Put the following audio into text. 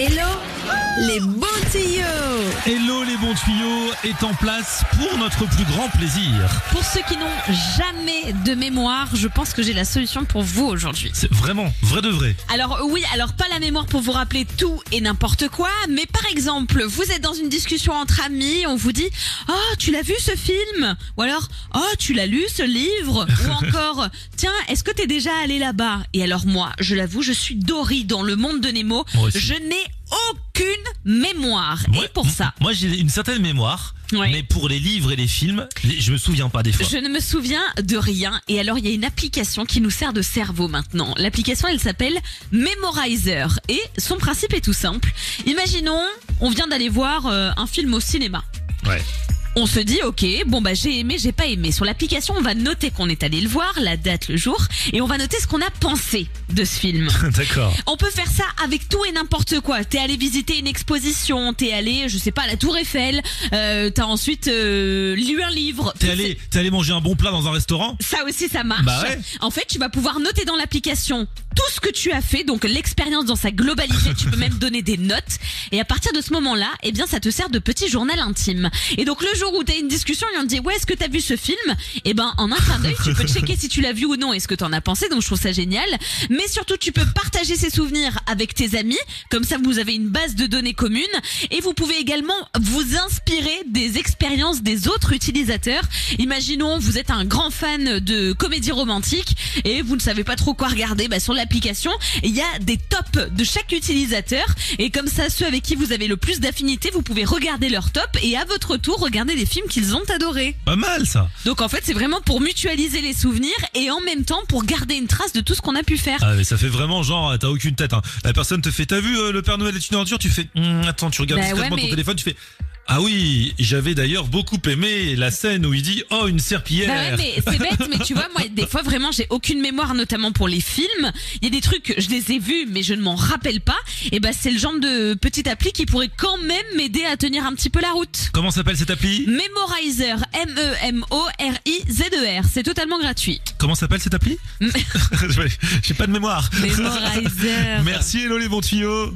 Hello les bons tuyaux Hello les bons tuyaux est en place pour notre plus grand plaisir. Pour ceux qui n'ont jamais de mémoire, je pense que j'ai la solution pour vous aujourd'hui. C'est vraiment vrai de vrai. Alors oui, alors pas la mémoire pour vous rappeler tout et n'importe quoi, mais par exemple, vous êtes dans une discussion entre amis, on vous dit "Oh, tu l'as vu ce film? Ou alors "Oh, tu l'as lu ce livre? Ou encore "Tiens, est-ce que t'es déjà allé là-bas? Et alors moi, je l'avoue, je suis Dory dans le monde de Nemo. Moi aussi. Je n'ai aucune mémoire. Moi- et pour ça, Moi j'ai une certaine mémoire, Ouais. mais pour les livres et les films, je me souviens pas des fois. Je ne me souviens de rien. Et alors, il y a une application qui nous sert de cerveau maintenant. L'application, elle s'appelle Memorizer. Et son principe est tout simple. Imaginons, on vient d'aller voir euh, un film au cinéma. Ouais. On se dit, ok, bon bah j'ai aimé, j'ai pas aimé. Sur l'application, on va noter qu'on est allé le voir, la date, le jour, et on va noter ce qu'on a pensé de ce film. D'accord. On peut faire ça avec tout et n'importe quoi. T'es allé visiter une exposition, t'es allé, je sais pas, à la Tour Eiffel, euh, t'as ensuite euh, lu un livre. T'es allé, t'es allé manger un bon plat dans un restaurant? Ça aussi, ça marche. Bah ouais. En fait, tu vas pouvoir noter dans l'application tout ce que tu as fait, donc l'expérience dans sa globalité. tu peux même donner des notes. Et à partir de ce moment-là, eh bien, ça te sert de petit journal intime. Et donc, le jour où tu as une discussion et on te dit, ouais, est-ce que tu as vu ce film? Eh ben, en un clin d'œil, tu peux checker si tu l'as vu ou non et ce que tu en as pensé. Donc, je trouve ça génial. Mais surtout, tu peux partager ces souvenirs avec tes amis. Comme ça, vous avez une base de données commune. Et vous pouvez également vous inspirer des expériences des autres utilisateurs. Imaginons, vous êtes un grand fan de comédie romantique et vous ne savez pas trop quoi regarder. Bah, sur l'application, il y a des tops de chaque utilisateur. Et comme ça, ceux avec qui vous avez le plus d'affinité, vous pouvez regarder leur top et à votre tour regarder des films qu'ils ont adorés. Pas mal ça. Donc en fait, c'est vraiment pour mutualiser les souvenirs et en même temps pour garder une trace de tout ce qu'on a pu faire. Ah mais ça fait vraiment genre t'as aucune tête. Hein. La personne te fait t'as vu euh, le Père Noël est une aventure Tu fais Hum, attends tu regardes Bah discrètement ouais, ton téléphone tu fais ah oui j'avais d'ailleurs beaucoup aimé la scène où il dit oh une serpillière. Bah ouais, mais c'est bête, mais tu vois, moi, des fois, vraiment, j'ai aucune mémoire, notamment pour les films. Il y a des trucs, je les ai vus, mais je ne m'en rappelle pas. Et bah, c'est le genre de petite appli qui pourrait quand même m'aider à tenir un petit peu la route. Comment s'appelle cette appli? Memorizer, E M-E-M-O-R-I-Z-E-R. C'est totalement gratuit. Comment s'appelle cette appli? J'ai pas de mémoire. Memorizer. Merci Hello les bons tuyaux.